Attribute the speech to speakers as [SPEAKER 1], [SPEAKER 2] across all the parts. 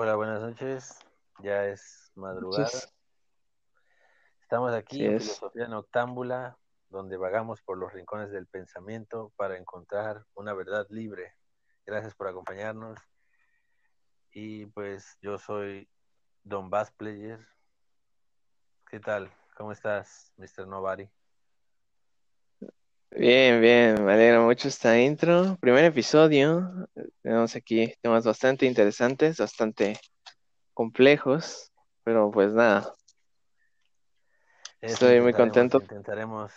[SPEAKER 1] Hola, buenas noches. Ya es madrugada. Estamos aquí en Filosofía Noctámbula, donde vagamos por los rincones del pensamiento para encontrar una verdad libre. Gracias por acompañarnos. Y pues yo soy Don Bass Player. ¿Qué tal? ¿Cómo estás, Mr. Nobody?
[SPEAKER 2] Bien, bien, me alegra mucho esta intro. Primer episodio. Tenemos aquí temas bastante interesantes, bastante complejos, pero pues nada. Estoy muy contento.
[SPEAKER 1] Intentaremos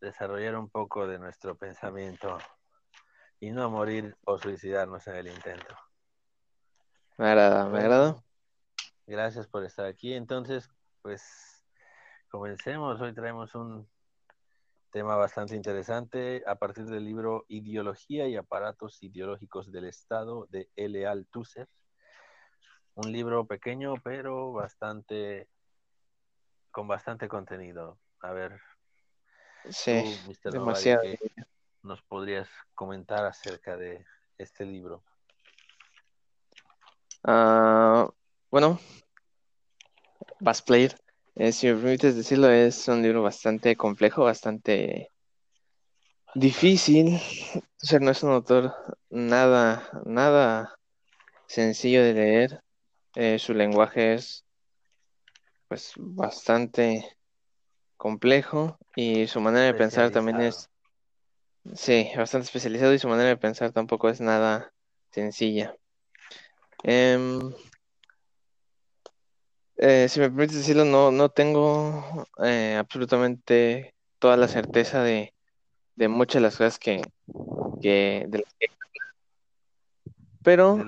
[SPEAKER 1] desarrollar un poco de nuestro pensamiento y no morir o suicidarnos en el intento.
[SPEAKER 2] Me agrada, me agrada.
[SPEAKER 1] Gracias por estar aquí. Entonces, pues comencemos. Hoy traemos un tema bastante interesante a partir del libro Ideología y aparatos ideológicos del Estado de L. Althusser. Un libro pequeño, pero bastante con bastante contenido. A ver,
[SPEAKER 2] sí, demasiado.
[SPEAKER 1] nos podrías comentar acerca de este libro?
[SPEAKER 2] Uh, bueno, Bass Player eh, si me permites decirlo, es un libro bastante complejo, bastante difícil. O sea, no es un autor nada, nada sencillo de leer. Eh, su lenguaje es pues bastante complejo y su manera de pensar también es sí, bastante especializado y su manera de pensar tampoco es nada sencilla. Em, eh, si me permites decirlo, no, no tengo eh, absolutamente toda la certeza de, muchas de las cosas que, que, pero,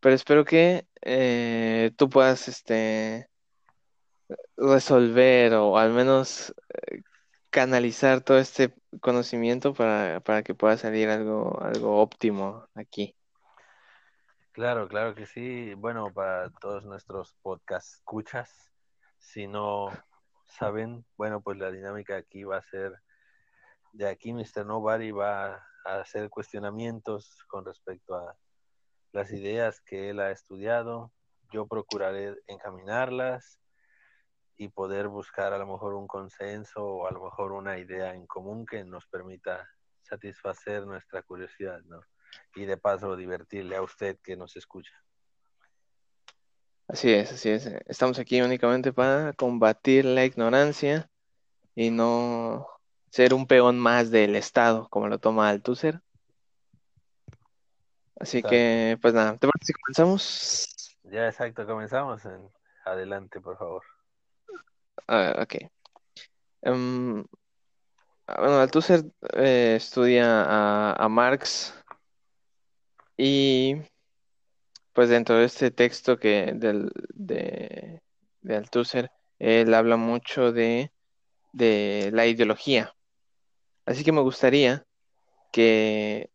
[SPEAKER 2] pero, espero que eh, tú puedas este resolver o al menos canalizar todo este conocimiento para, para que pueda salir algo, algo óptimo aquí.
[SPEAKER 1] Claro, claro que sí. Bueno, para todos nuestros podcast escuchas, si no saben, bueno, pues la dinámica aquí va a ser, de aquí Mr. Nobody va a hacer cuestionamientos con respecto a las ideas que él ha estudiado. Yo procuraré encaminarlas y poder buscar a lo mejor un consenso o a lo mejor una idea en común que nos permita satisfacer nuestra curiosidad, ¿no? Y de paso divertirle a usted que nos escucha.
[SPEAKER 2] Así es, así es. Estamos aquí únicamente para combatir la ignorancia y no ser un peón más del Estado, como lo toma Althusser. Así que, pues nada, ¿te parece si comenzamos?
[SPEAKER 1] Ya, exacto, comenzamos. Adelante, por favor.
[SPEAKER 2] Ah, ok. Um, bueno, Althusser eh, estudia a, a Marx y pues dentro de este texto que del, de, de Althusser, él habla mucho de, la ideología. Así que me gustaría que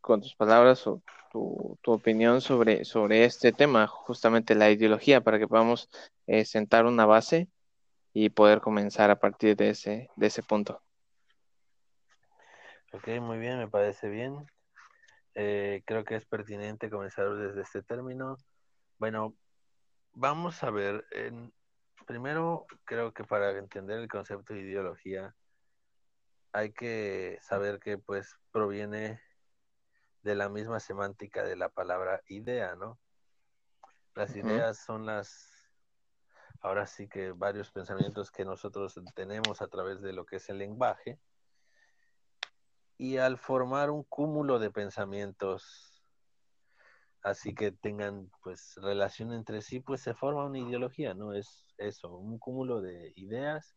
[SPEAKER 2] con tus palabras o tu, opinión sobre, sobre este tema, justamente la ideología, para que podamos eh, sentar una base y poder comenzar a partir de ese, de ese punto.
[SPEAKER 1] Ok, muy bien, me parece bien. Eh, creo que es pertinente comenzar desde este término. Bueno, vamos a ver. En, primero, creo que para entender el concepto de ideología hay que saber que pues proviene de la misma semántica de la palabra idea, ¿no? Las ideas son las, ahora sí que varios pensamientos que nosotros tenemos a través de lo que es el lenguaje y al formar un cúmulo de pensamientos así que tengan pues relación entre sí, pues se forma una ideología, ¿no? Es eso, un cúmulo de ideas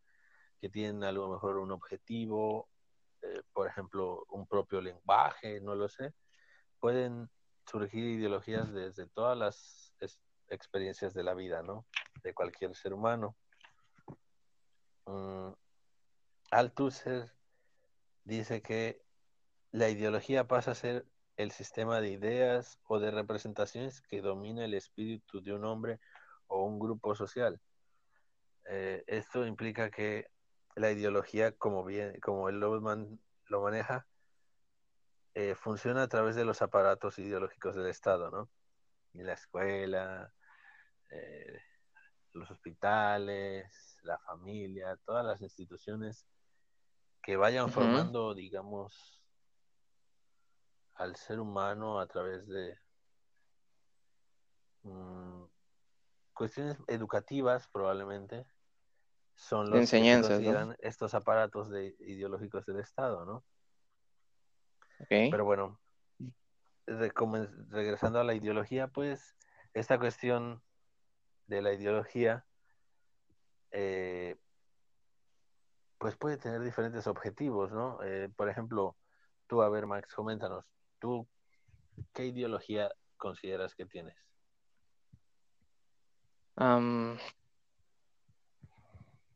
[SPEAKER 1] que tienen a lo mejor un objetivo, eh, por ejemplo, un propio lenguaje, no lo sé. Pueden surgir ideologías desde todas las experiencias de la vida, ¿no? De cualquier ser humano. Mm, Althusser dice que la ideología pasa a ser el sistema de ideas o de representaciones que domina el espíritu de un hombre o un grupo social. Eh, esto implica que la ideología, como bien, como el Lobman lo maneja, eh, funciona a través de los aparatos ideológicos del Estado, ¿no? la escuela, eh, los hospitales, la familia, todas las instituciones que vayan formando, digamos, al ser humano a través de mm, cuestiones educativas probablemente son los que se
[SPEAKER 2] enseñanzas, ¿no?
[SPEAKER 1] consideran estos aparatos de, ideológicos del Estado, ¿no? Pero bueno, regresando a la ideología, pues esta cuestión de la ideología, eh, pues puede tener diferentes objetivos, ¿no? Eh, por ejemplo, tú, a ver, Max, coméntanos, ¿tú qué ideología consideras que tienes?
[SPEAKER 2] Am,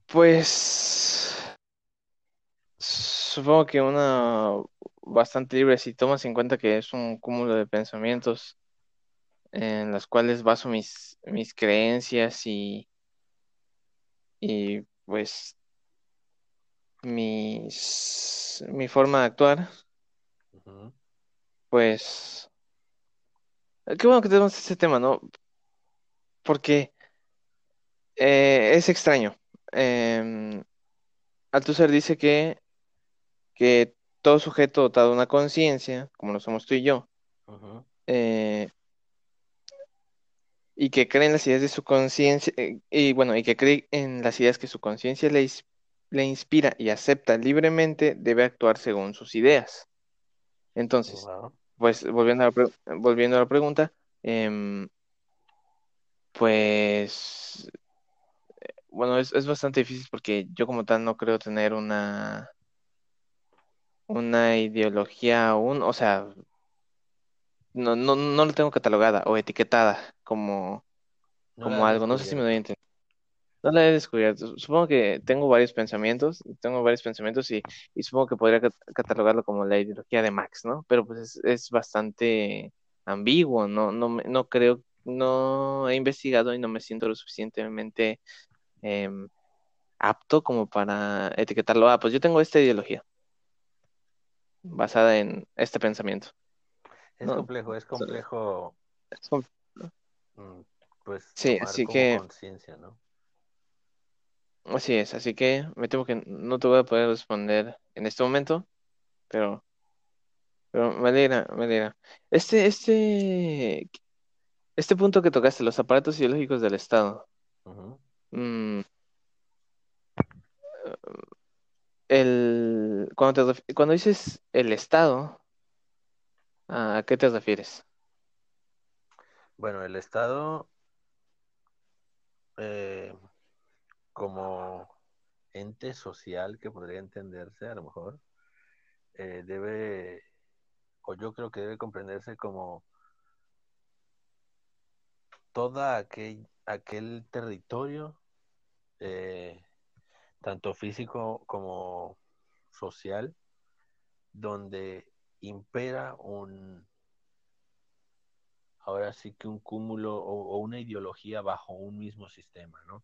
[SPEAKER 2] pues supongo que una bastante libre si tomas en cuenta que es un cúmulo de pensamientos en las cuales baso mis, mis creencias y, y pues mis, mi forma de actuar,
[SPEAKER 1] Ujú,
[SPEAKER 2] pues qué bueno que tenemos ese tema, ¿no? Porque eh, es extraño. Eh, Althusser dice que, que todo sujeto dotado de una conciencia, como lo somos tú y yo, eh, y que cree en las ideas de su conciencia, eh, y bueno, y que cree en las ideas que su conciencia le, le inspira y acepta libremente, debe actuar según sus ideas. Entonces,
[SPEAKER 1] wow,
[SPEAKER 2] pues volviendo a la, volviendo a la pregunta, em, pues bueno, es, es bastante difícil porque yo como tal no creo tener una, una ideología aún, o sea, no, no, no la tengo catalogada o etiquetada como, como algo, no sé si me doy a entender. No la he descubierto. Supongo que tengo varios pensamientos, tengo varios pensamientos y, y supongo que podría cat- catalogarlo como la ideología de Max, ¿no? Pero pues es, es bastante ambiguo, no, no, no creo, no he investigado y no me siento lo suficientemente em, apto como para etiquetarlo. Ah, pues yo tengo esta ideología basada en este pensamiento,
[SPEAKER 1] Es
[SPEAKER 2] ¿no?
[SPEAKER 1] complejo, es complejo,
[SPEAKER 2] es com-
[SPEAKER 1] mm, pues,
[SPEAKER 2] Sí, así que
[SPEAKER 1] conciencia, ¿no?
[SPEAKER 2] Así es, así que me temo que no te voy a poder responder en este momento, pero Pero me alegra, me alegra. Este, este, este punto que tocaste, los aparatos ideológicos del Estado. Mm, el, cuando te cuando dices el Estado, ¿a qué te refieres?
[SPEAKER 1] Bueno, el Estado eh, como ente social que podría entenderse a lo mejor, eh, debe, o yo creo que debe comprenderse como toda aquel, aquel territorio, eh, tanto físico como social, donde impera un, ahora sí que un cúmulo o, o una ideología bajo un mismo sistema, ¿no?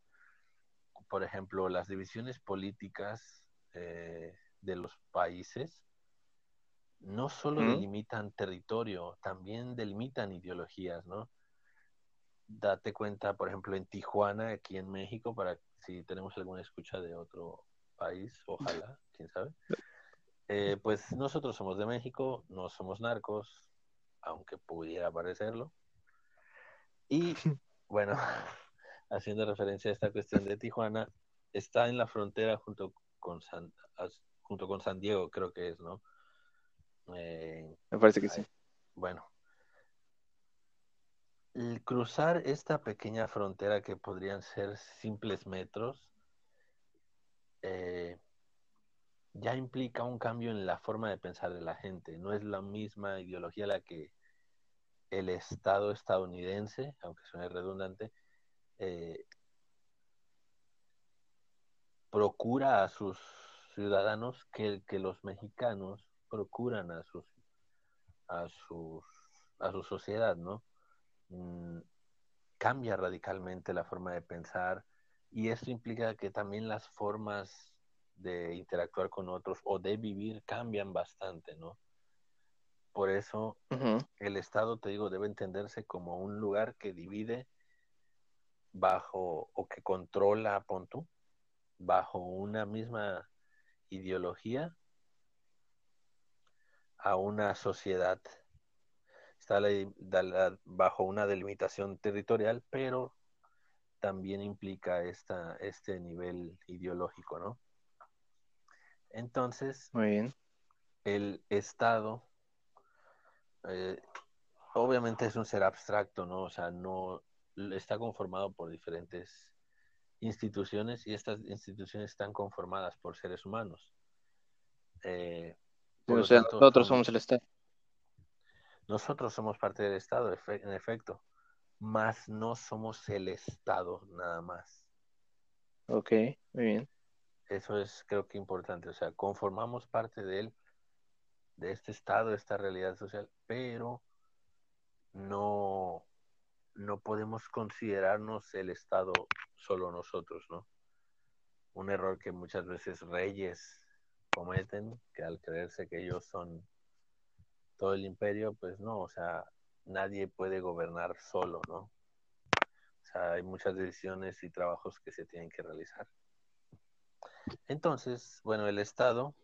[SPEAKER 1] Por ejemplo, las divisiones políticas eh, de los países no solo delimitan territorio, también delimitan ideologías, ¿no? Date cuenta, por ejemplo, en Tijuana, aquí en México, para si tenemos alguna escucha de otro país, ojalá, quién sabe. Eh, pues nosotros somos de México, no somos narcos, aunque pudiera parecerlo. Y bueno, haciendo referencia a esta cuestión de Tijuana, está en la frontera junto con San, junto con San Diego, creo que es, ¿no? Eh,
[SPEAKER 2] Me parece que sí.
[SPEAKER 1] bueno, el cruzar esta pequeña frontera que podrían ser simples metros, eh, ya implica un cambio en la forma de pensar de la gente. No es la misma ideología la que el Estado estadounidense, aunque suene redundante, eh, procura a sus ciudadanos que, que los mexicanos procuran a sus a sus a su sociedad, ¿no? Mm, cambia radicalmente la forma de pensar y esto implica que también las formas de interactuar con otros o de vivir cambian bastante, ¿no? Por eso el Estado, te digo, debe entenderse como un lugar que divide bajo o que controla, pon tú, bajo una misma ideología a una sociedad. Está la- bajo una delimitación territorial, pero también implica esta, este nivel ideológico, ¿no? Entonces,
[SPEAKER 2] Muy bien.
[SPEAKER 1] el Estado, eh, obviamente es un ser abstracto, ¿no? O sea, no está conformado por diferentes instituciones y estas instituciones están conformadas por seres humanos. Eh, por
[SPEAKER 2] o sea,
[SPEAKER 1] tanto,
[SPEAKER 2] nosotros somos el Estado.
[SPEAKER 1] nosotros somos parte del Estado, en efecto, más no somos el Estado nada más.
[SPEAKER 2] Ok, muy bien.
[SPEAKER 1] Eso es creo que importante, o sea, conformamos parte de él, de este Estado, de esta realidad social, pero no, no podemos considerarnos el Estado solo nosotros, ¿no? Un error que muchas veces reyes cometen, que al creerse que ellos son todo el imperio, pues no, o sea, nadie puede gobernar solo, ¿no? O sea, hay muchas decisiones y trabajos que se tienen que realizar. Entonces, bueno, el Estado,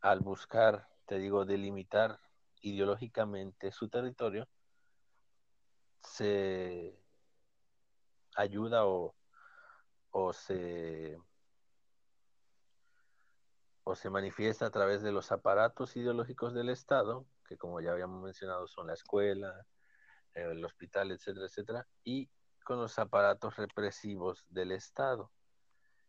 [SPEAKER 1] al buscar, te digo, delimitar ideológicamente su territorio, se ayuda o, o se o se manifiesta a través de los aparatos ideológicos del Estado, que como ya habíamos mencionado son la escuela, el hospital, etcétera, etcétera, y con los aparatos represivos del Estado,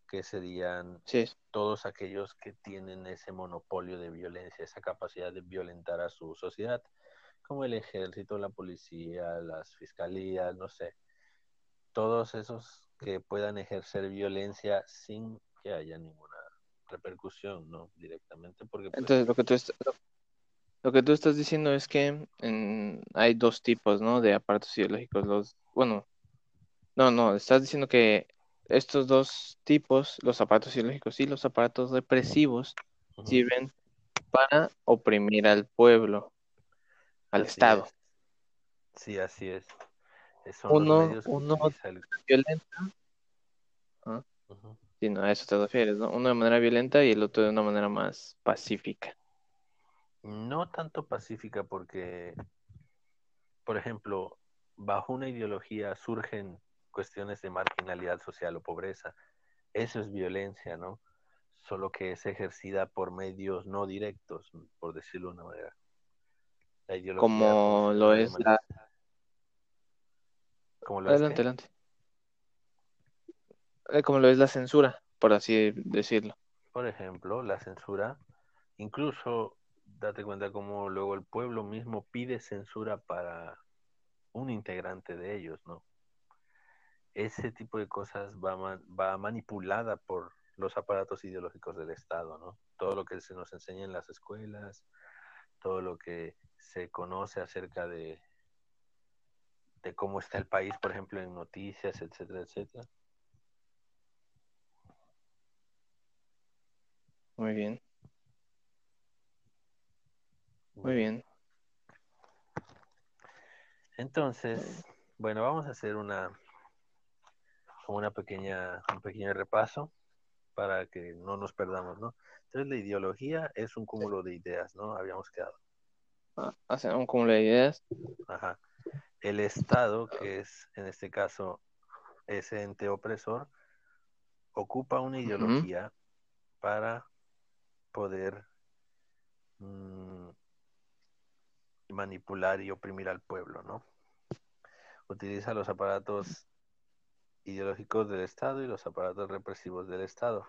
[SPEAKER 1] que serían
[SPEAKER 2] Sí,
[SPEAKER 1] todos aquellos que tienen ese monopolio de violencia, esa capacidad de violentar a su sociedad, como el ejército, la policía, las fiscalías, no sé, todos esos que puedan ejercer violencia sin que haya ninguna repercusión, ¿no? Directamente, porque pues,
[SPEAKER 2] entonces lo que tú est- lo, que tú estás diciendo es que en- hay dos tipos, ¿no? De aparatos ideológicos. Los, bueno, no, no, estás diciendo que estos dos tipos, los aparatos ideológicos y los aparatos represivos, sirven para oprimir al pueblo, al
[SPEAKER 1] así
[SPEAKER 2] Estado.
[SPEAKER 1] es. Sí, así es. Son
[SPEAKER 2] Uno, uno violenta,
[SPEAKER 1] ujú.
[SPEAKER 2] si no, a eso te refieres, ¿no? Uno de manera violenta y el otro de una manera más pacífica.
[SPEAKER 1] No tanto pacífica porque, por ejemplo, bajo una ideología surgen cuestiones de marginalidad social o pobreza. Eso es violencia, ¿no? Solo que es ejercida por medios no directos, por decirlo de una manera. La
[SPEAKER 2] Como lo es la...
[SPEAKER 1] como lo es
[SPEAKER 2] Adelante, adelante. Eh, Como lo es la censura, por así decirlo.
[SPEAKER 1] por ejemplo, la censura, incluso date cuenta cómo luego el pueblo mismo pide censura para un integrante de ellos, ¿no? Ese tipo de cosas va, ma- va manipulada por los aparatos ideológicos del Estado, ¿no? Todo lo que se nos enseña en las escuelas, todo lo que se conoce acerca de, de cómo está el país, por ejemplo, en noticias, etcétera, etcétera.
[SPEAKER 2] Muy bien, muy bien.
[SPEAKER 1] Entonces, bueno, vamos a hacer una una pequeña un pequeño repaso para que no nos perdamos, ¿no? Entonces, la ideología es un cúmulo de ideas, ¿no? Habíamos quedado.
[SPEAKER 2] Hacen un cúmulo de ideas.
[SPEAKER 1] Ajá. El Estado, que es en este caso ese ente opresor, ocupa una ideología para poder mm, manipular y oprimir al pueblo, ¿no? Utiliza los aparatos ideológicos del Estado y los aparatos represivos del Estado.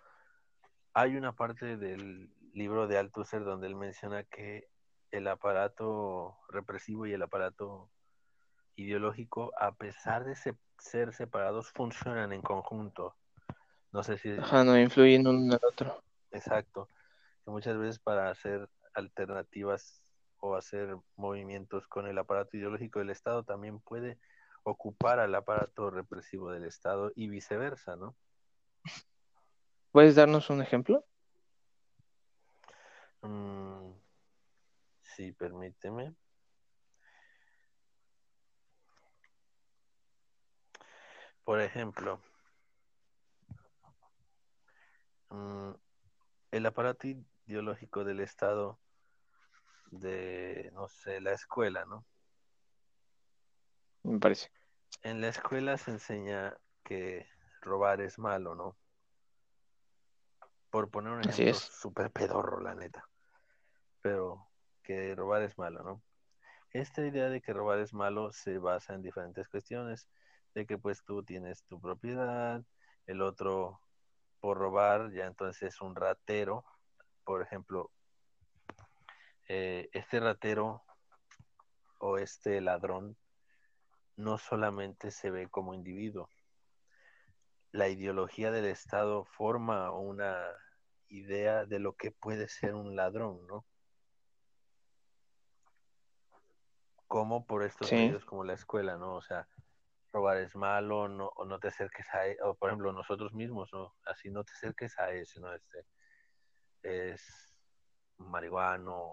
[SPEAKER 1] Hay una parte del libro de Althusser donde él menciona que el aparato represivo y el aparato ideológico, a pesar de se- ser separados, funcionan en conjunto. No sé si
[SPEAKER 2] Ajá, no influyen uno en el otro.
[SPEAKER 1] Exacto. Muchas veces para hacer alternativas o hacer movimientos con el aparato ideológico del Estado también puede ocupar al aparato represivo del Estado y viceversa, ¿no?
[SPEAKER 2] ¿Puedes darnos un ejemplo?
[SPEAKER 1] Mm, Sí, permíteme. Por ejemplo, mm, el aparato ideológico del Estado de, no sé, la escuela, ¿no?
[SPEAKER 2] Me parece.
[SPEAKER 1] En la escuela se enseña que robar es malo, ¿no? Por poner un ejemplo
[SPEAKER 2] es.
[SPEAKER 1] súper pedorro, la neta. Pero que robar es malo, ¿no? Esta idea de que robar es malo se basa en diferentes cuestiones, de que pues tú tienes tu propiedad, el otro por robar ya entonces es un ratero, por ejemplo, eh, este ratero o este ladrón no solamente se ve como individuo. La ideología del Estado forma una idea de lo que puede ser un ladrón, ¿no? Como por estos
[SPEAKER 2] Sí.
[SPEAKER 1] medios como la escuela, ¿no? O sea, robar es malo, no, o no te acerques a él, o por ejemplo nosotros mismos, ¿no? Así no te acerques a ese, ¿no? Este es marihuano,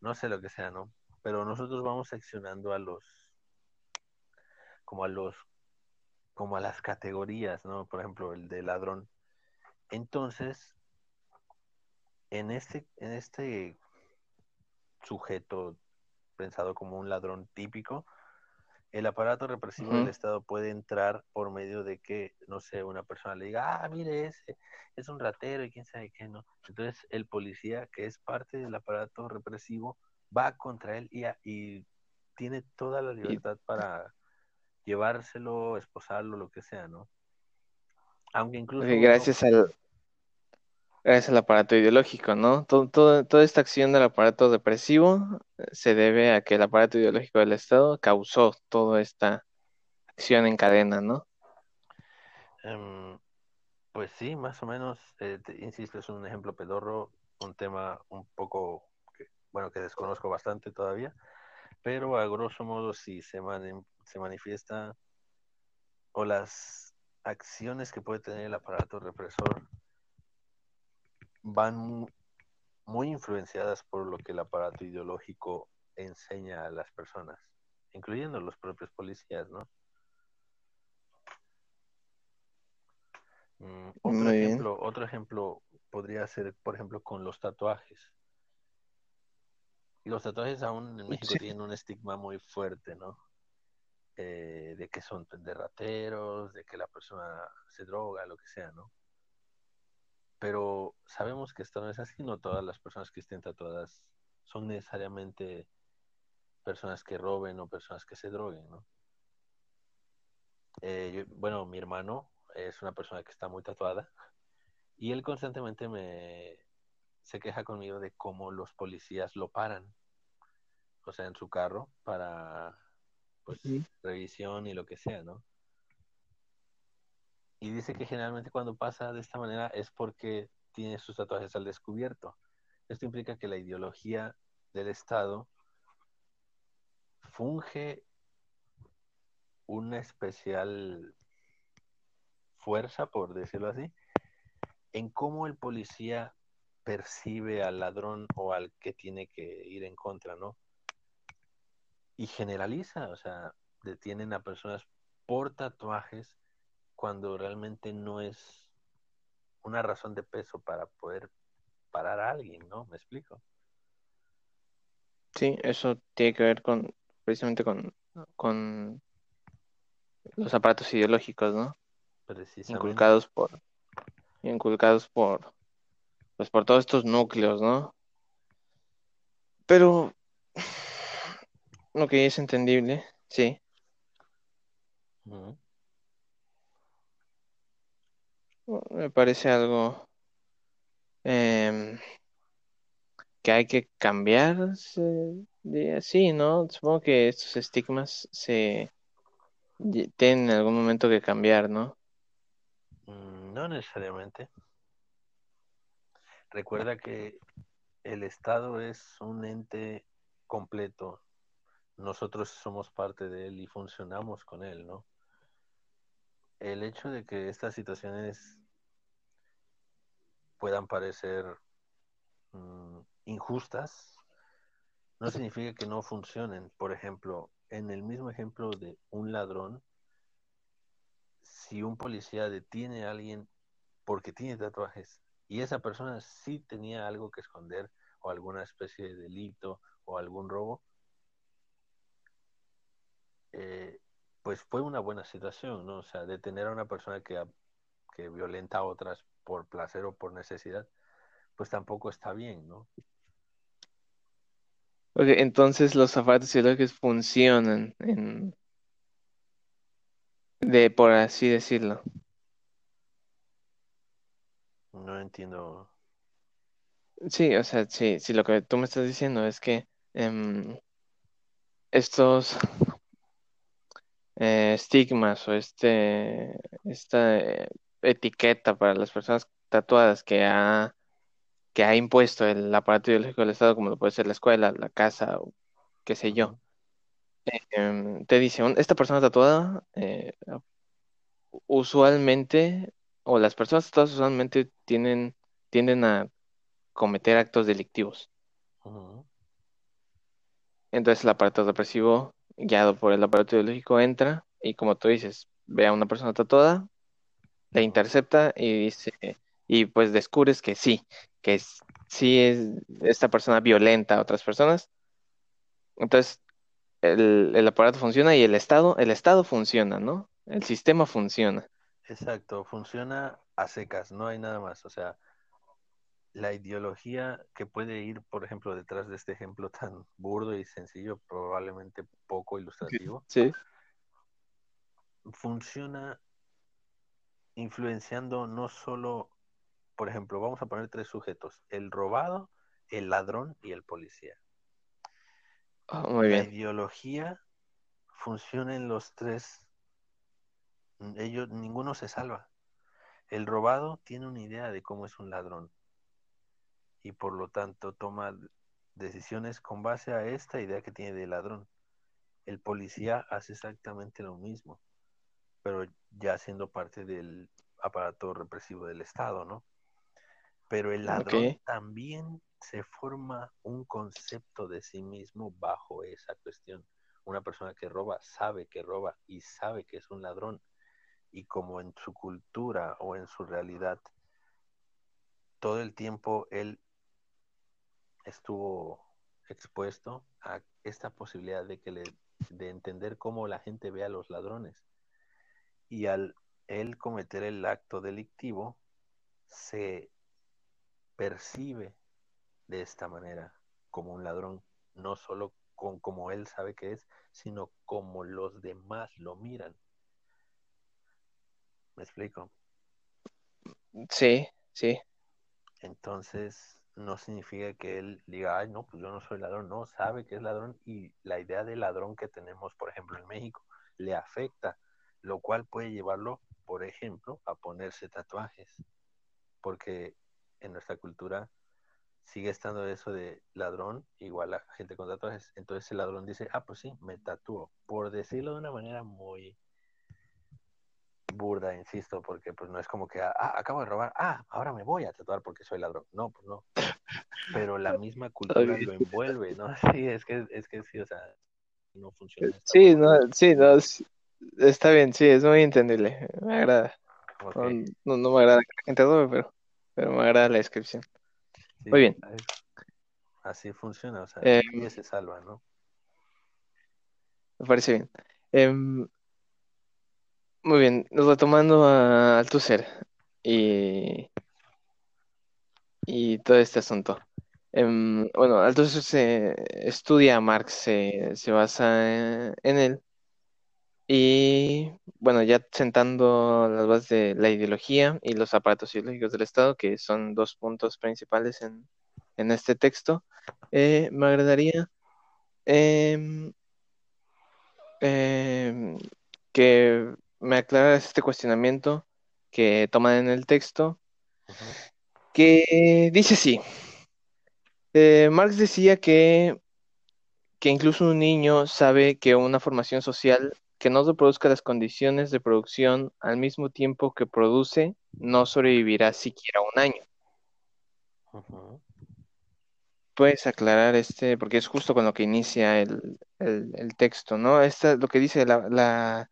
[SPEAKER 1] no sé lo que sea, ¿no? Pero nosotros vamos seccionando a los, como a los, como a las categorías, ¿no? Por ejemplo, el de ladrón. Entonces, en este, en este sujeto pensado como un ladrón típico, el aparato represivo del Estado puede entrar por medio de que, no sé, una persona le diga, ah, mire, ese es un ratero y quién sabe qué, ¿no? Entonces el policía, que es parte del aparato represivo, va contra él y, a- y tiene toda la
[SPEAKER 2] Y
[SPEAKER 1] libertad para llevárselo, esposarlo, lo que sea, ¿no? Aunque incluso uno,
[SPEAKER 2] gracias al, gracias al aparato ideológico, ¿no? Todo, toda esta acción del aparato represivo eh, se debe a que el aparato ideológico del Estado causó toda esta acción en cadena, ¿no?
[SPEAKER 1] em, pues sí, más o menos, eh, te- insisto, es un ejemplo pedorro, un tema un poco, bueno, que desconozco bastante todavía, pero a grosso modo sí se, mani- se manifiesta o las acciones que puede tener el aparato represor van mu- muy influenciadas por lo que el aparato ideológico enseña a las personas, incluyendo los propios policías, ¿no? Mm, otro
[SPEAKER 2] Muy bien.
[SPEAKER 1] ejemplo, otro ejemplo podría ser, por ejemplo, con los tatuajes. Los tatuajes aún en México
[SPEAKER 2] Sí.
[SPEAKER 1] tienen un estigma muy fuerte, ¿no? Eh, de que son de rateros, de que la persona se droga, lo que sea, ¿no? Pero sabemos que esto no es así, no todas las personas que estén tatuadas son necesariamente personas que roben o personas que se droguen, ¿no? Eh, yo- bueno, mi hermano es una persona que está muy tatuada y él constantemente me se queja conmigo de cómo los policías lo paran, o sea, en su carro para pues revisión y lo que sea, ¿no? Y dice que generalmente cuando pasa de esta manera es porque tiene sus tatuajes al descubierto. Esto implica que la ideología del Estado funge una especial fuerza, por decirlo así, en cómo el policía percibe al ladrón o al que tiene que ir en contra, ¿no? Y generaliza, o sea, detienen a personas por tatuajes cuando realmente no es una razón de peso para poder parar a alguien, ¿no? ¿Me explico?
[SPEAKER 2] Sí, eso tiene que ver con precisamente con, con los aparatos ideológicos, ¿no?
[SPEAKER 1] Precisamente.
[SPEAKER 2] Inculcados por, inculcados por, pues por todos estos núcleos, ¿no? Pero lo que es entendible, sí.
[SPEAKER 1] Ujú.
[SPEAKER 2] Me parece algo em, que hay que cambiar, así, ¿no? Supongo que estos estigmas se tienen en algún momento que cambiar, ¿no?
[SPEAKER 1] Mm, No necesariamente. Recuerda que el Estado es un ente completo. Nosotros somos parte de él y funcionamos con él, ¿no? El hecho de que estas situaciones puedan parecer mm, injustas no significa que no funcionen. Por ejemplo, en el mismo ejemplo de un ladrón, si un policía detiene a alguien porque tiene tatuajes y esa persona sí tenía algo que esconder o alguna especie de delito o algún robo, eh, pues fue una buena situación, ¿no? O sea, detener a una persona que, que violenta a otras por placer o por necesidad, pues tampoco está bien, ¿no?
[SPEAKER 2] entonces los aparatos ideológicos funcionan en, de por así decirlo.
[SPEAKER 1] No entiendo.
[SPEAKER 2] Sí, o sea, sí, sí, lo que tú me estás diciendo es que em, estos eh, estigmas o este esta eh, etiqueta para las personas tatuadas que ha que ha impuesto el aparato ideológico del Estado, como lo puede ser la escuela, la casa o qué sé yo, em, te dice, esta persona tatuada eh, usualmente, o las personas tatuadas usualmente tienen, tienden a cometer actos delictivos. Entonces el aparato represivo, guiado por el aparato ideológico, entra y como tú dices, ve a una persona tatuada, le intercepta y dice, y pues descubres que sí, que sí es esta persona violenta a otras personas. Entonces el, el aparato funciona y el Estado, el Estado funciona, ¿no? El sistema funciona.
[SPEAKER 1] Exacto, funciona a secas, no hay nada más. O sea, la ideología que puede ir, por ejemplo, detrás de este ejemplo tan burdo y sencillo, probablemente poco ilustrativo,
[SPEAKER 2] sí.
[SPEAKER 1] funciona influenciando no solo, por ejemplo, vamos a poner tres sujetos, el robado, el ladrón y el policía.
[SPEAKER 2] Ah, muy bien.
[SPEAKER 1] La ideología funciona en los tres ellos, ninguno se salva. El robado tiene una idea de cómo es un ladrón y por lo tanto toma decisiones con base a esta idea que tiene de ladrón. El policía hace exactamente lo mismo, pero ya siendo parte del aparato represivo del Estado, ¿no? Pero el ladrón también se forma un concepto de sí mismo bajo esa cuestión. Una persona que roba sabe que roba y sabe que es un ladrón y como en su cultura o en su realidad todo el tiempo él estuvo expuesto a esta posibilidad de que le de entender cómo la gente ve a los ladrones y al él cometer el acto delictivo se percibe de esta manera como un ladrón no solo con como él sabe que es sino como los demás lo miran ¿Me explico?
[SPEAKER 2] Sí, sí.
[SPEAKER 1] Entonces, no significa que él diga, ay, no, pues yo no soy ladrón. No, sabe que es ladrón y la idea de ladrón que tenemos, por ejemplo, en México, le afecta, lo cual puede llevarlo, por ejemplo, a ponerse tatuajes. Porque en nuestra cultura sigue estando eso de ladrón igual a gente con tatuajes. Entonces el ladrón dice, ah, pues sí, me tatúo. Por decirlo de una manera muy burda, insisto, porque pues no es como que, ah, acabo de robar, ah, ahora me voy a tatuar porque soy ladrón. No, pues no. Pero la misma cultura lo envuelve, ¿no? Sí, es que, es que sí, o sea, no funciona.
[SPEAKER 2] Sí, no, sí, no, está bien, sí, es muy entendible, me agrada. No, no, me agrada que la gente robe, pero, pero me agrada la descripción. muy bien.
[SPEAKER 1] Así funciona, o sea, eh, se salva, ¿no?
[SPEAKER 2] Me parece bien. Eh, muy bien, retomando a Althusser y, y todo este asunto. Em, bueno, Althusser se estudia a Marx, se, se basa en, él. Y bueno, ya sentando las bases de la ideología y los aparatos ideológicos del Estado, que son dos puntos principales en, en este texto, eh, me agradaría em, que me aclaras este cuestionamiento que toman en el texto, que dice así. Eh, Marx decía que, que incluso un niño sabe que una formación social que no reproduzca las condiciones de producción al mismo tiempo que produce no sobrevivirá siquiera un año. puedes aclarar este, porque es justo con lo que inicia el, el, el texto, ¿no? Esta, lo que dice la, la,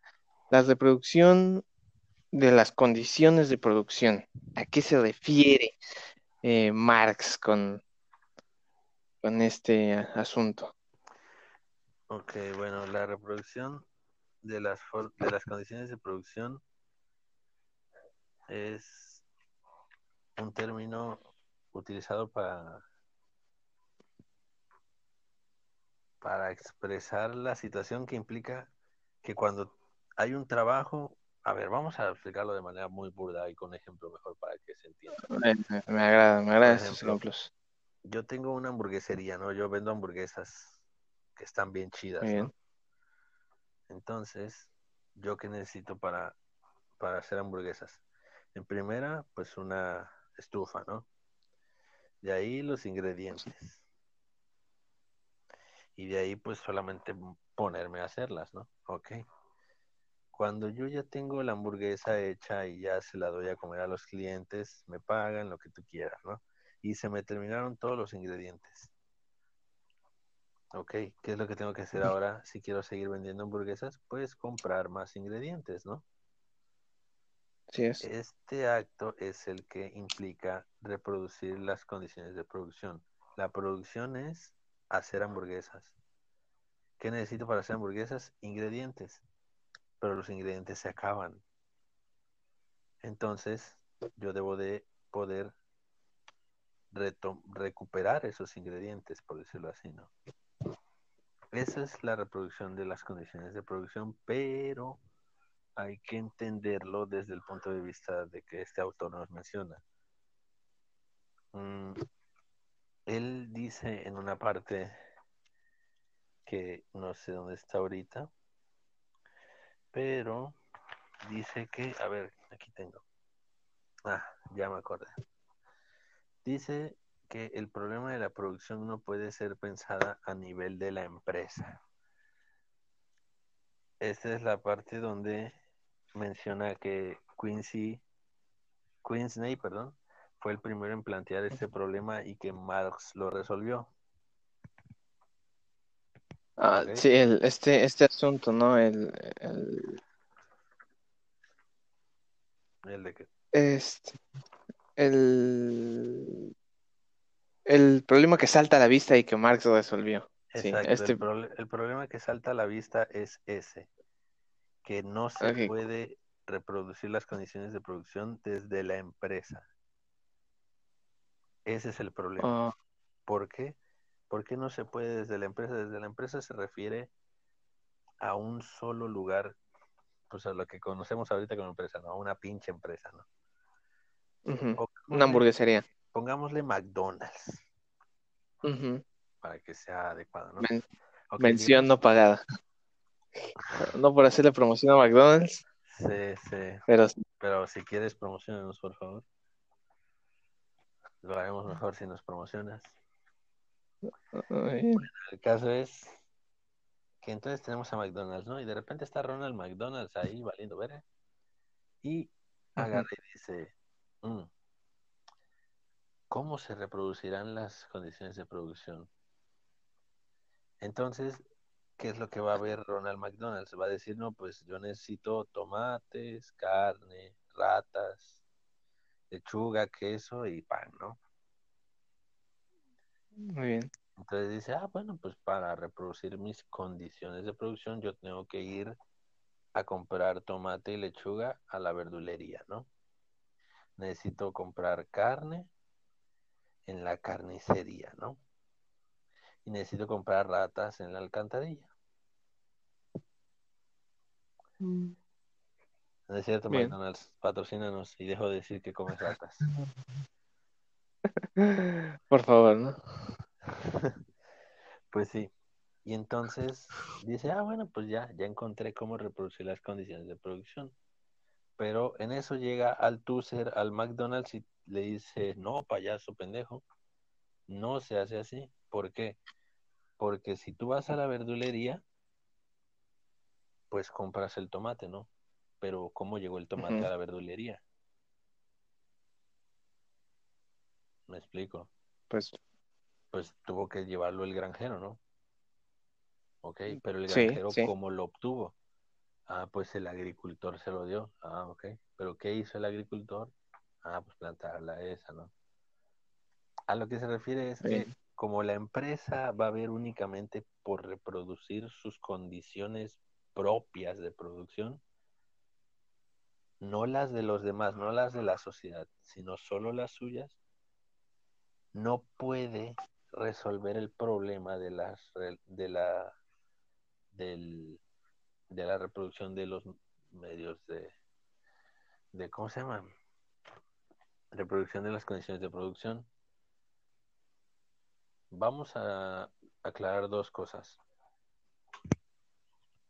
[SPEAKER 2] la reproducción de las condiciones de producción. ¿A qué se refiere eh, Marx con, con este asunto?
[SPEAKER 1] Ok, bueno, la reproducción de las, de las condiciones de producción es un término utilizado para, para expresar la situación que implica que cuando hay un trabajo, a ver, vamos a explicarlo de manera muy burda y con ejemplo mejor para que se entienda.
[SPEAKER 2] Me, me- me agrada, me agradan estos
[SPEAKER 1] ejemplo,
[SPEAKER 2] ejemplos.
[SPEAKER 1] Yo tengo una hamburguesería, ¿no? Yo vendo hamburguesas que están bien chidas,
[SPEAKER 2] bien.
[SPEAKER 1] ¿no? Entonces, ¿yo qué necesito para, para hacer hamburguesas? En primera, pues una estufa, ¿no? De ahí los ingredientes. Y de ahí, pues solamente ponerme a hacerlas, ¿no? Ok. Cuando yo ya tengo la hamburguesa hecha y ya se la doy a comer a los clientes, me pagan lo que tú quieras, ¿no? Y se me terminaron todos los ingredientes. Ok, ¿qué es lo que tengo que hacer ahora si quiero seguir vendiendo hamburguesas? Pues comprar más ingredientes, ¿no?
[SPEAKER 2] Así es.
[SPEAKER 1] Este acto es el que implica reproducir las condiciones de producción. La producción es hacer hamburguesas. ¿Qué necesito para hacer hamburguesas? Ingredientes. Pero los ingredientes se acaban. Entonces, yo debo de poder recuperar esos ingredientes, por decirlo así, ¿no? Esa es la reproducción de las condiciones de producción, pero hay que entenderlo desde el punto de vista de que este autor nos menciona. Mm, él dice en una parte que no sé dónde está ahorita, pero dice que, a ver, aquí tengo. Ah, ya me acordé. Dice que el problema de la producción no puede ser pensada a nivel de la empresa. Esta es la parte donde menciona que Quincy, Queensney, perdón, fue el primero en plantear este problema y que Marx lo resolvió.
[SPEAKER 2] Ah, sí, el, este, este asunto, ¿no? El, el,
[SPEAKER 1] El de
[SPEAKER 2] este, el, el problema que salta a la vista y que Marx resolvió. Sí, este,
[SPEAKER 1] el, problema que salta a la vista es ese, que no se puede reproducir las condiciones de producción desde la empresa. Ese es el problema.
[SPEAKER 2] ah,
[SPEAKER 1] ¿Por qué? ¿Por qué no se puede desde la empresa? Desde la empresa se refiere a un solo lugar, pues a lo que conocemos ahorita como empresa, ¿no? A una pinche empresa, ¿no?
[SPEAKER 2] Una hamburguesería.
[SPEAKER 1] pongámosle McDonald's para que sea adecuado, ¿no?
[SPEAKER 2] men- mención no pagada. No por hacerle promoción a McDonald's,
[SPEAKER 1] Sí, sí.
[SPEAKER 2] pero
[SPEAKER 1] Pero si quieres, promocionanos, por favor. Lo haremos mejor si nos promocionas. El caso es que entonces tenemos a McDonald's, ¿no? Y de repente está Ronald McDonald's ahí valiendo ver. Y agarra y dice, "Mm, ¿cómo se reproducirán las condiciones de producción? Entonces, ¿qué es lo que va a ver Ronald McDonald's? Va a decir, no, pues yo necesito tomates, carne, ratas, lechuga, queso y pan, ¿no?
[SPEAKER 2] Muy bien.
[SPEAKER 1] Entonces dice, ah, bueno, pues para reproducir mis condiciones de producción yo tengo que ir a comprar tomate y lechuga a la verdulería, ¿no? Necesito comprar carne en la carnicería, ¿no? Y necesito comprar ratas en la alcantarilla. No es cierto,
[SPEAKER 2] Bien.
[SPEAKER 1] McDonald's, patrocínanos y dejo de decir que comes ratas.
[SPEAKER 2] Por favor, ¿no?
[SPEAKER 1] Pues sí. Y entonces dice, ah, bueno, pues ya, ya encontré cómo reproducir las condiciones de producción. Pero en eso llega al Tucer, al McDonald's y le dice, no, payaso pendejo, no se hace así. ¿Por qué? Porque si tú vas a la verdulería, pues compras el tomate, ¿no? Pero ¿cómo llegó el tomate a la verdulería? ¿Me explico?
[SPEAKER 2] Pues
[SPEAKER 1] pues tuvo que llevarlo el granjero, ¿no? Ok, pero el granjero,
[SPEAKER 2] sí.
[SPEAKER 1] ¿cómo lo obtuvo? Ah, pues el agricultor se lo dio. Ah, ok. Pero ¿qué hizo el agricultor? Ah, pues plantarla esa, ¿no? A lo que se refiere es que como la empresa va a ver únicamente por reproducir sus condiciones propias de producción, no las de los demás, no las de la sociedad, sino solo las suyas, no puede resolver el problema de de la del, de la reproducción de los medios de de cómo se llama reproducción de las condiciones de producción. Vamos a aclarar dos cosas.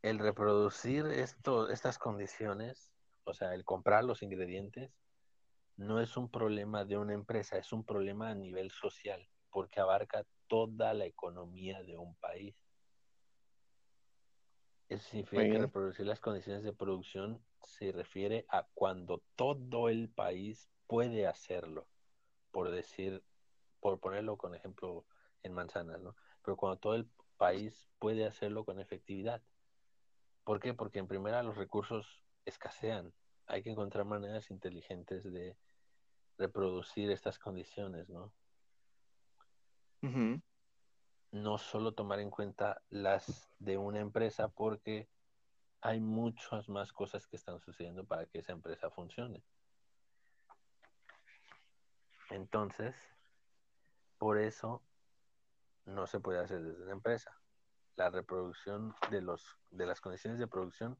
[SPEAKER 1] El reproducir estas condiciones o sea el comprar los ingredientes no es un problema de una empresa es un problema a nivel social porque abarca toda la economía de un país Eso significa que reproducir las condiciones de producción se refiere a cuando todo el país puede hacerlo, por decir, por ponerlo con ejemplo en manzanas, ¿no? Pero cuando todo el país puede hacerlo con efectividad. ¿Por qué? Porque en primera los recursos escasean. Hay que encontrar maneras inteligentes de reproducir estas condiciones, ¿no? No solo tomar en cuenta las de una empresa porque hay muchas más cosas que están sucediendo para que esa empresa funcione. Entonces, por eso no se puede hacer desde la empresa. La reproducción de, los, de las condiciones de producción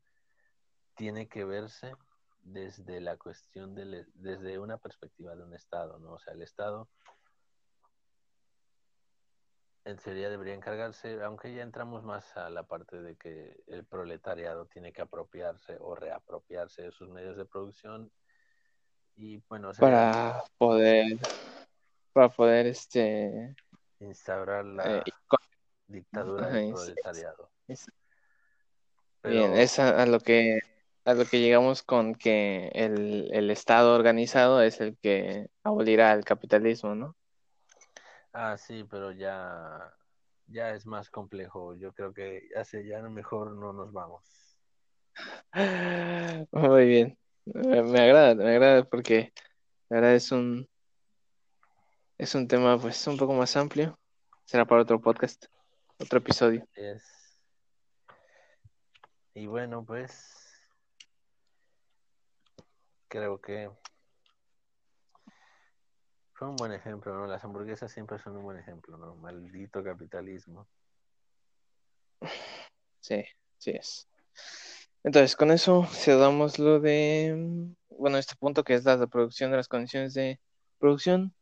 [SPEAKER 1] tiene que verse desde la cuestión de, desde una perspectiva de un Estado, ¿no? O sea, el Estado en teoría debería encargarse, aunque ya entramos más a la parte de que el proletariado tiene que apropiarse o reapropiarse de sus medios de producción y bueno,
[SPEAKER 2] Para poder, para poder, este,
[SPEAKER 1] instaurar la
[SPEAKER 2] eh,
[SPEAKER 1] dictadura del
[SPEAKER 2] es-
[SPEAKER 1] proletariado.
[SPEAKER 2] es-
[SPEAKER 1] Pero
[SPEAKER 2] bien, es a, a lo que, a lo que llegamos con que el, el Estado organizado es el que abolirá el capitalismo, ¿no?
[SPEAKER 1] Ah, sí, pero ya ya es más complejo. Yo creo que hace ya mejor no nos vamos.
[SPEAKER 2] Muy bien. Me, me agrada, me agrada porque la verdad es un, es un tema pues un poco más amplio. Será para otro podcast, otro episodio.
[SPEAKER 1] Y bueno, pues creo que fue un buen ejemplo, ¿no? Las hamburguesas siempre son un buen ejemplo, ¿no? Maldito capitalismo.
[SPEAKER 2] Sí, sí es. Entonces, con eso cerramos lo de, bueno, este punto que es la reproducción de las condiciones de producción.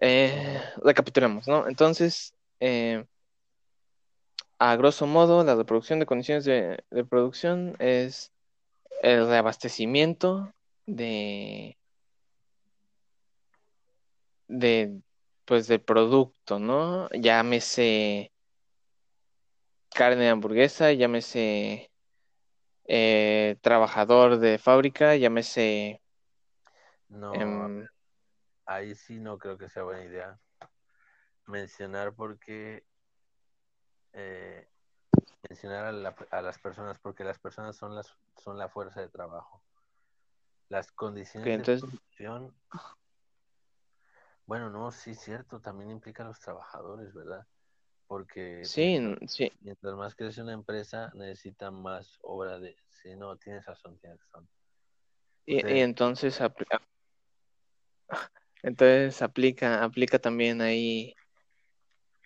[SPEAKER 2] Eh, recapitulemos, ¿no? Entonces, eh, a grosso modo, la reproducción de condiciones de, de producción es el reabastecimiento de, de, pues, del producto, ¿no? Llámese carne de hamburguesa, llámese eh, trabajador de fábrica, llámese...
[SPEAKER 1] No,
[SPEAKER 2] em,
[SPEAKER 1] ahí sí no creo que sea buena idea mencionar porque eh, mencionar a, la- a las personas porque las personas son las son la fuerza de trabajo. Las condiciones
[SPEAKER 2] entonces-
[SPEAKER 1] de producción bueno, no, sí, cierto, también implica a los trabajadores, ¿verdad? Porque
[SPEAKER 2] sí,
[SPEAKER 1] mientras,
[SPEAKER 2] sí.
[SPEAKER 1] mientras más crece una empresa, necesita más obra de... Sí, no, tienes razón, tienes razón.
[SPEAKER 2] Y, entonces, apl- entonces aplica, aplica también ahí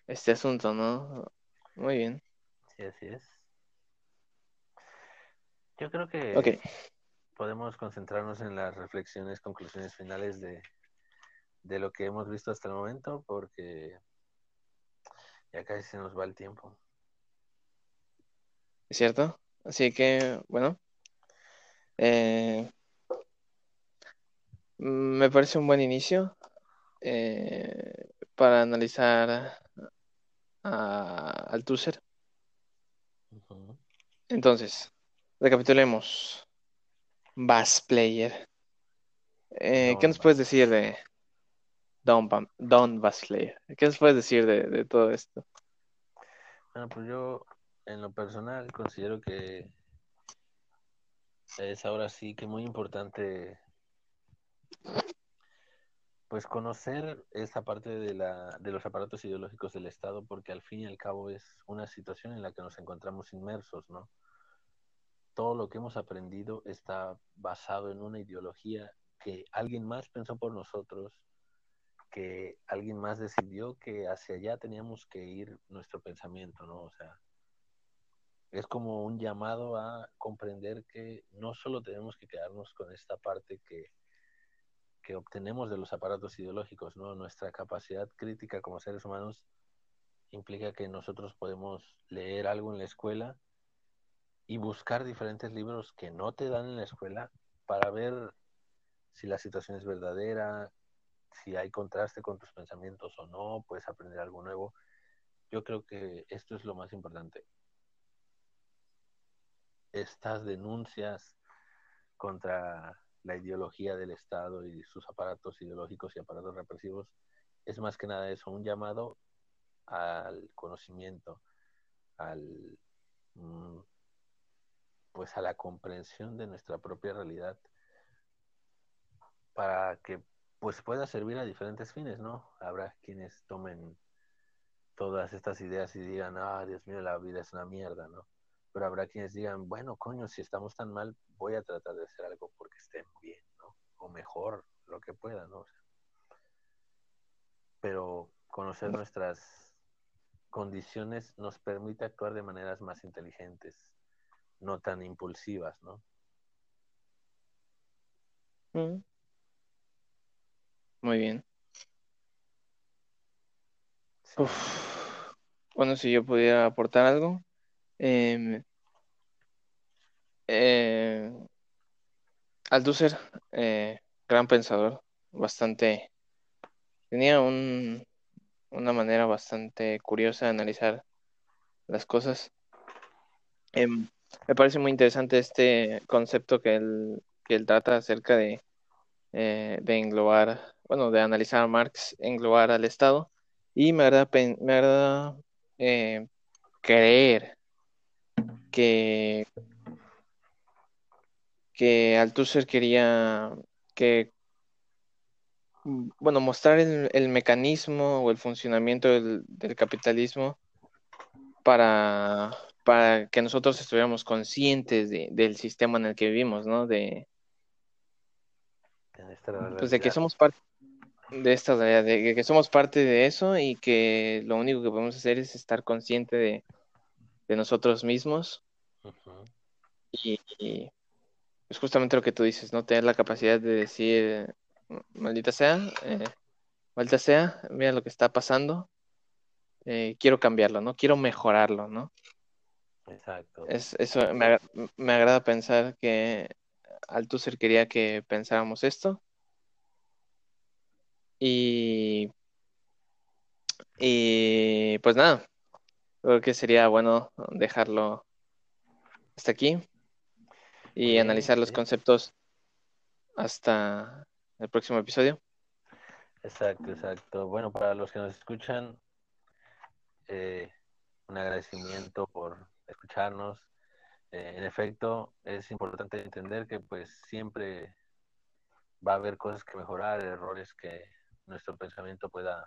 [SPEAKER 2] este asunto, ¿no? Muy bien.
[SPEAKER 1] Sí, así es. Yo creo que
[SPEAKER 2] Ok,
[SPEAKER 1] podemos concentrarnos en las reflexiones, conclusiones finales de, de lo que hemos visto hasta el momento, porque ya casi se nos va el tiempo.
[SPEAKER 2] ¿es cierto? Así que, bueno, eh, me parece un buen inicio eh, para analizar a Althusser.
[SPEAKER 1] Ujú.
[SPEAKER 2] Entonces, recapitulemos. Bass Player. Eh,
[SPEAKER 1] No,
[SPEAKER 2] ¿qué nos
[SPEAKER 1] no.
[SPEAKER 2] puedes decir de, Don, Don Basile. ¿Qué nos puedes decir de, todo esto?
[SPEAKER 1] Bueno, pues yo en lo personal considero que es ahora sí que muy importante pues conocer esa parte de, la, de los aparatos ideológicos del Estado porque al fin y al cabo es una situación en la que nos encontramos inmersos, ¿no? Todo lo que hemos aprendido está basado en una ideología que alguien más pensó por nosotros, que alguien más decidió que hacia allá teníamos que ir nuestro pensamiento, ¿no? O sea, es como un llamado a comprender que no solo tenemos que quedarnos con esta parte que, que obtenemos de los aparatos ideológicos, ¿no? Nuestra capacidad crítica como seres humanos implica que nosotros podemos leer algo en la escuela y buscar diferentes libros que no te dan en la escuela para ver si la situación es verdadera, si hay contraste con tus pensamientos o no, puedes aprender algo nuevo. Yo creo que esto es lo más importante. Estas denuncias contra la ideología del Estado y sus aparatos ideológicos y aparatos represivos es más que nada eso, un llamado al conocimiento, al mm, pues a la comprensión de nuestra propia realidad para que pues pueda servir a diferentes fines, ¿no? Habrá quienes tomen todas estas ideas y digan, ah, Dios mío, la vida es una mierda, ¿no? Pero habrá quienes digan, bueno, coño, si estamos tan mal, voy a tratar de hacer algo porque estén bien, ¿no? O mejor, lo que pueda, ¿no? pero conocer nuestras condiciones nos permite actuar de maneras más inteligentes, no tan impulsivas, ¿no?
[SPEAKER 2] Mm. Muy bien. Bueno, si yo pudiera aportar algo. Eh, eh, Althusser, eh, gran pensador, bastante. Tenía un, una manera bastante curiosa de analizar las cosas. Em, me parece muy interesante este concepto que él, que él trata acerca de, eh, de englobar bueno, de analizar a Marx, englobar al Estado, y me agrada, me eh, creer que, que Althusser quería que, bueno, mostrar el, mecanismo o el funcionamiento del, capitalismo para, para que nosotros estuviéramos conscientes del sistema en el que vivimos, ¿no? De, pues de que somos parte de esta de que somos parte de eso y que lo único que podemos hacer es estar consciente de, nosotros mismos y, es pues justamente lo que tú dices, ¿no? Tener la capacidad de decir, maldita sea, eh, maldita sea, mira lo que está pasando, eh, quiero cambiarlo, ¿no? Quiero mejorarlo, ¿no?
[SPEAKER 1] Exacto.
[SPEAKER 2] Es, eso me, me agrada pensar que Althusser quería que pensáramos esto y, y pues nada, creo que sería bueno dejarlo hasta aquí y analizar los conceptos hasta el próximo episodio.
[SPEAKER 1] Exacto, exacto. Bueno, para los que nos escuchan, eh, un agradecimiento por escucharnos. Eh, en efecto, es importante entender que pues siempre va a haber cosas que mejorar, errores que nuestro pensamiento pueda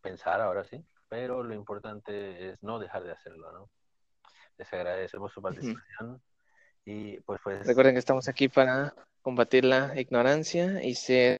[SPEAKER 1] pensar ahora sí, pero lo importante es no dejar de hacerlo, ¿no? Les agradecemos su participación y pues pues
[SPEAKER 2] recuerden que estamos aquí para combatir la ignorancia y ser